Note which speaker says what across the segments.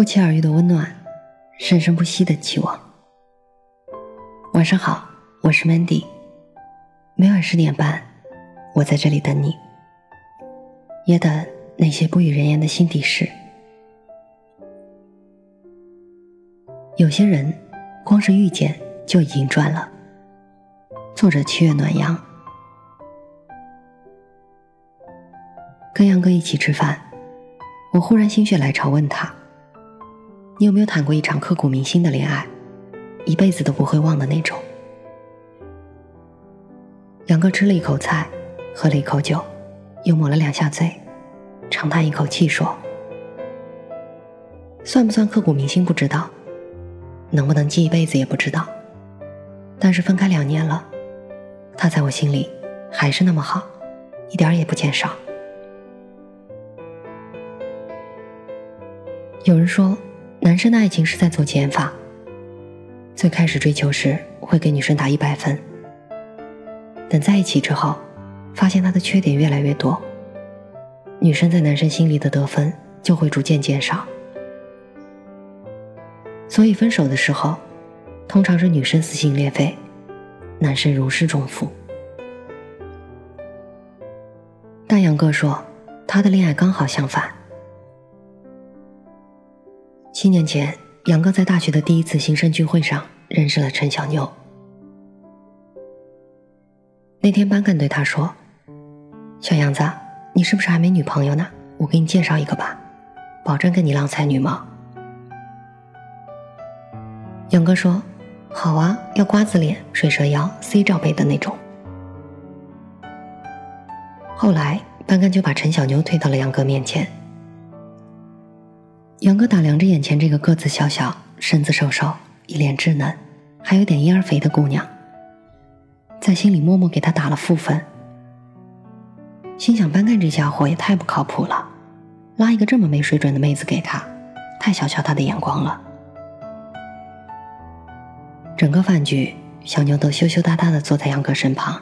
Speaker 1: 不期而遇的温暖，生生不息的期望。晚上好，我是 Mandy。每晚十点半，我在这里等你，也等那些不语人言的心底事。有些人，光是遇见就已经赚了。作者：七月暖阳。跟杨哥一起吃饭，我忽然心血来潮问他：“你有没有谈过一场刻骨铭心的恋爱？”一辈子都不会忘的那种。杨哥吃了一口菜，喝了一口酒，又抹了两下嘴，长叹一口气说：“算不算刻骨铭心不知道，能不能记一辈子也不知道。但是分开两年了，他在我心里还是那么好，一点也不减少。”有人说，男生的爱情是在做减法。最开始追求时会给女生打一百分，等在一起之后，发现他的缺点越来越多，女生在男生心里的得分就会逐渐减少。所以分手的时候，通常是女生撕心裂肺，男生如释重负。但杨哥说，他的恋爱刚好相反。七年前。杨哥在大学的第一次新生聚会上认识了陈小妞。那天班干对他说：“小杨子，你是不是还没女朋友呢？我给你介绍一个吧，保证跟你郎才女貌。”杨哥说：“好啊，要瓜子脸、水蛇腰、C 罩杯的那种。”后来班干就把陈小妞推到了杨哥面前。杨哥打量着眼前这个个子小小、身子瘦瘦、一脸稚嫩，还有点婴儿肥的姑娘，在心里默默给她打了负分。心想：班干这家伙也太不靠谱了，拉一个这么没水准的妹子给他，太小瞧他的眼光了。整个饭局，小妞都羞羞答答的坐在杨哥身旁，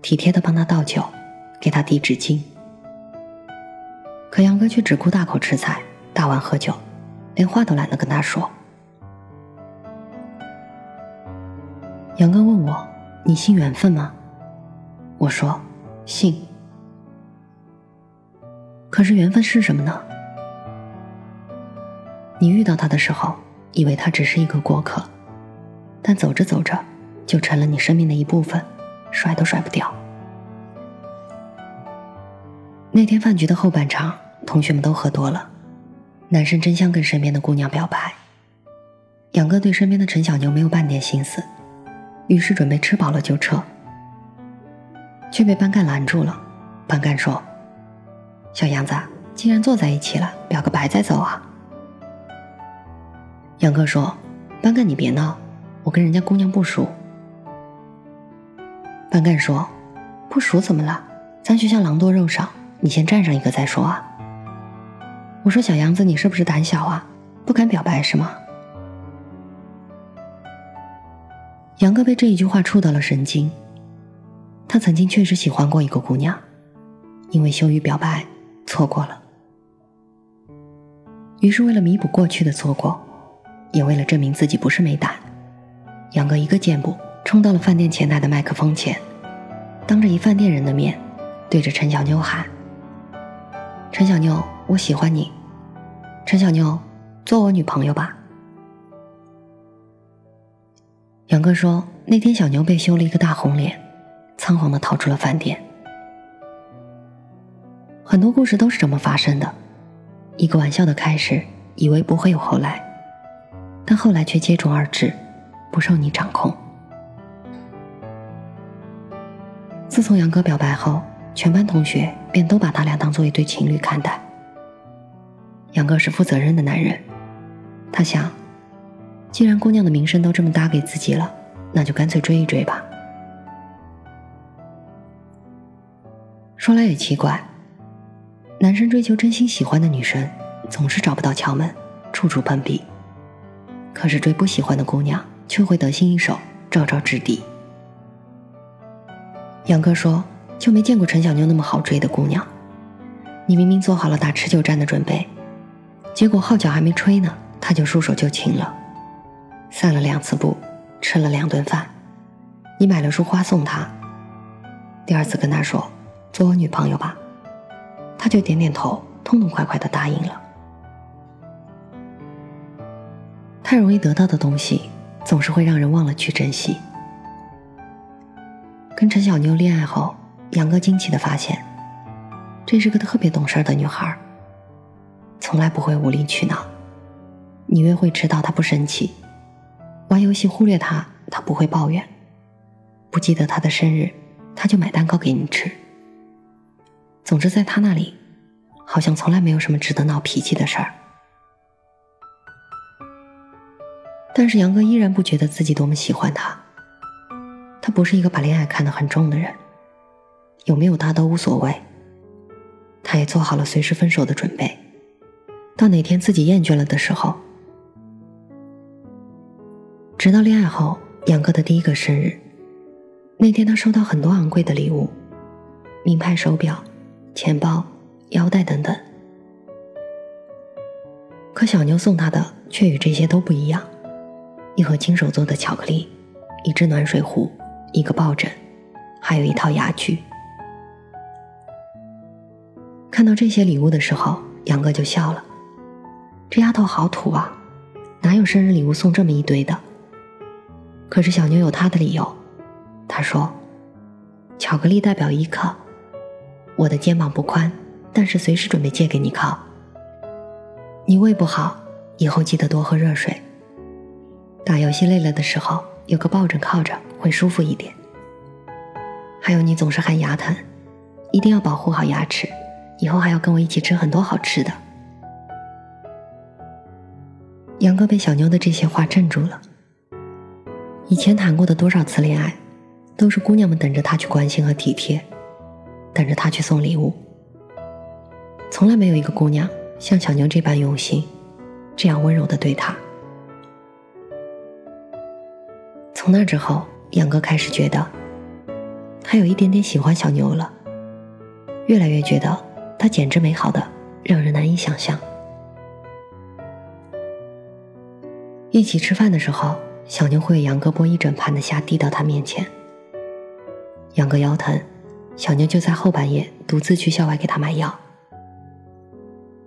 Speaker 1: 体贴的帮他倒酒，给他递纸巾。可杨哥却只顾大口吃菜。大碗喝酒，连话都懒得跟他说。杨哥问我：“你信缘分吗？”我说：“信。”可是缘分是什么呢？你遇到他的时候，以为他只是一个过客，但走着走着，就成了你生命的一部分，甩都甩不掉。那天饭局的后半场，同学们都喝多了。男生真想跟身边的姑娘表白，杨哥对身边的陈小牛没有半点心思，于是准备吃饱了就撤，却被班干拦住了。班干说：“小杨子，既然坐在一起了，表个白再走啊。”杨哥说：“班干你别闹，我跟人家姑娘不熟。”班干说：“不熟怎么了？咱学校狼多肉少，你先站上一个再说啊。”我说：“小杨子，你是不是胆小啊？不敢表白是吗？”杨哥被这一句话触到了神经。他曾经确实喜欢过一个姑娘，因为羞于表白，错过了。于是为了弥补过去的错过，也为了证明自己不是没胆，杨哥一个箭步冲到了饭店前台的麦克风前，当着一饭店人的面，对着陈小妞喊：“陈小妞，我喜欢你。”陈小妞，做我女朋友吧。杨哥说，那天小牛被羞了一个大红脸，仓皇的逃出了饭店。很多故事都是这么发生的，一个玩笑的开始，以为不会有后来，但后来却接踵而至，不受你掌控。自从杨哥表白后，全班同学便都把他俩当做一对情侣看待。杨哥是负责任的男人，他想，既然姑娘的名声都这么搭给自己了，那就干脆追一追吧。说来也奇怪，男生追求真心喜欢的女生，总是找不到窍门，处处碰壁；可是追不喜欢的姑娘，却会得心应手，招招制敌。杨哥说，就没见过陈小妞那么好追的姑娘。你明明做好了打持久战的准备。结果号角还没吹呢，他就束手就擒了，散了两次步，吃了两顿饭，你买了束花送他。第二次跟他说做我女朋友吧，他就点点头，痛痛快快的答应了。太容易得到的东西，总是会让人忘了去珍惜。跟陈小妞恋爱后，杨哥惊奇的发现，这是个特别懂事的女孩。从来不会无理取闹，你约会迟到他不生气，玩游戏忽略他他不会抱怨，不记得他的生日他就买蛋糕给你吃。总之在他那里，好像从来没有什么值得闹脾气的事儿。但是杨哥依然不觉得自己多么喜欢他，他不是一个把恋爱看得很重的人，有没有他都无所谓，他也做好了随时分手的准备。到哪天自己厌倦了的时候，直到恋爱后，杨哥的第一个生日，那天他收到很多昂贵的礼物，名牌手表、钱包、腰带等等。可小妞送他的却与这些都不一样：一盒亲手做的巧克力，一只暖水壶，一个抱枕，还有一套牙具。看到这些礼物的时候，杨哥就笑了。这丫头好土啊，哪有生日礼物送这么一堆的？可是小妞有她的理由，她说：“巧克力代表依靠，我的肩膀不宽，但是随时准备借给你靠。你胃不好，以后记得多喝热水。打游戏累了的时候，有个抱枕靠着会舒服一点。还有你总是喊牙疼，一定要保护好牙齿，以后还要跟我一起吃很多好吃的。”杨哥被小妞的这些话镇住了。以前谈过的多少次恋爱，都是姑娘们等着他去关心和体贴，等着他去送礼物。从来没有一个姑娘像小妞这般用心，这样温柔的对他。从那之后，杨哥开始觉得，他有一点点喜欢小妞了，越来越觉得她简直美好的让人难以想象。一起吃饭的时候，小妞会给杨哥剥一整盘的虾递到他面前。杨哥腰疼，小妞就在后半夜独自去校外给他买药。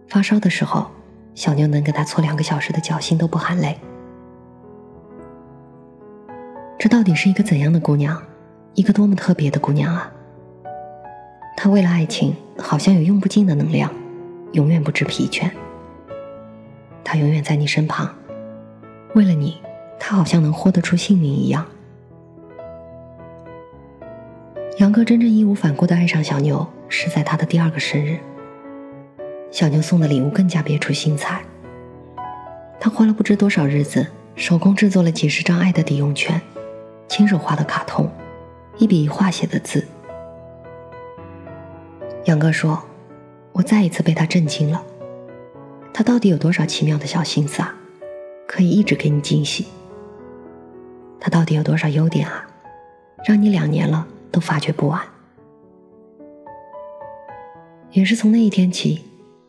Speaker 1: 发烧的时候，小妞能给他搓两个小时的脚，心都不喊累。这到底是一个怎样的姑娘？一个多么特别的姑娘啊！他为了爱情，好像有用不尽的能量，永远不知疲倦。他永远在你身旁。为了你，他好像能豁得出性命一样。杨哥真正义无反顾的爱上小牛，是在他的第二个生日。小牛送的礼物更加别出心裁。他花了不知多少日子，手工制作了几十张爱的抵用券，亲手画的卡通，一笔一画写的字。杨哥说：“我再一次被他震惊了，他到底有多少奇妙的小心思啊？”可以一直给你惊喜。他到底有多少优点啊？让你两年了都发觉不完。也是从那一天起，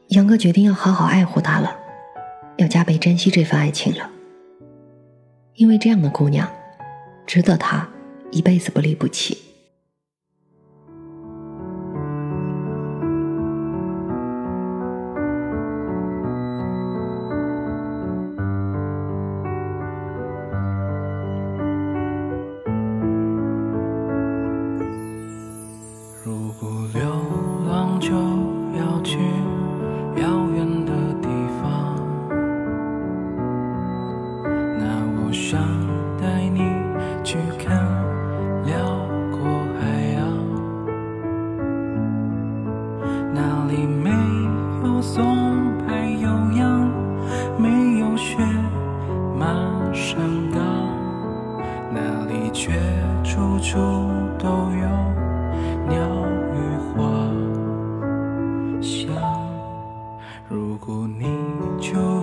Speaker 1: 杨哥决定要好好爱护她了，要加倍珍惜这份爱情了。因为这样的姑娘，值得他一辈子不离不弃。
Speaker 2: 都有鸟语花香。如果你就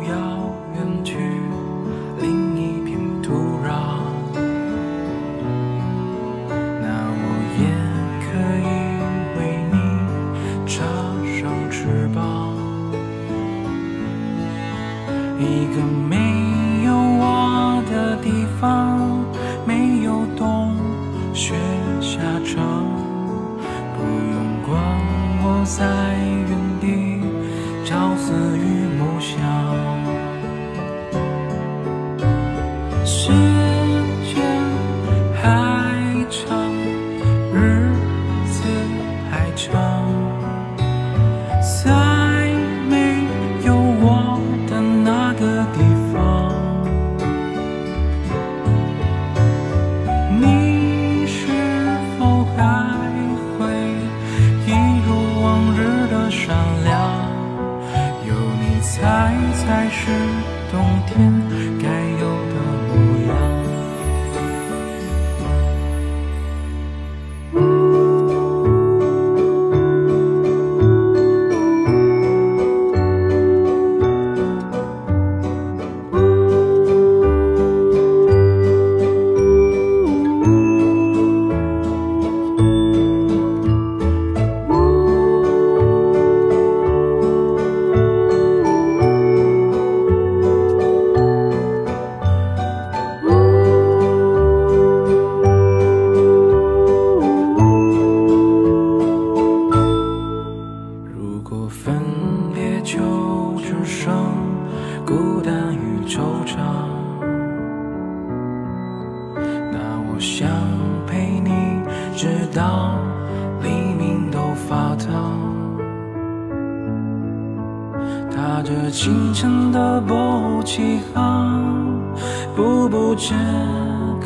Speaker 2: 步步至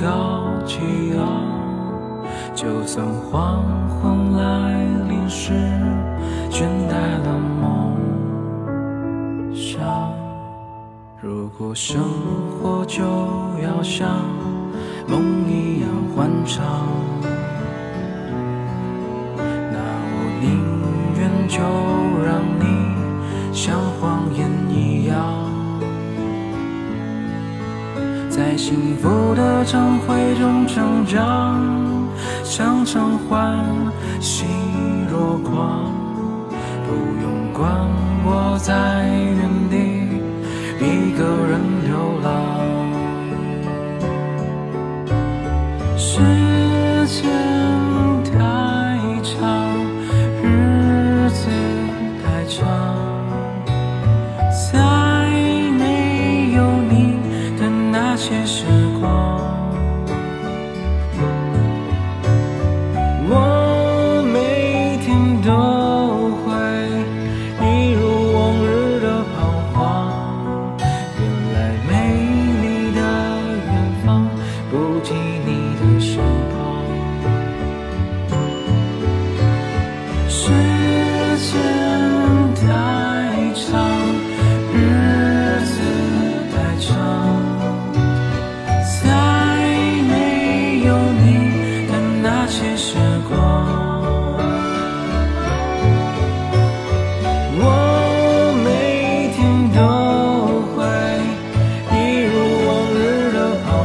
Speaker 2: 高气昂。就算黄昏来临时倦怠了梦想，如果生活就要像。梦一样欢畅，那我宁愿就让你像黄在幸福的晨会中成长，常常欢喜若狂，不用管我在原地一个人流浪。世界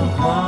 Speaker 2: 美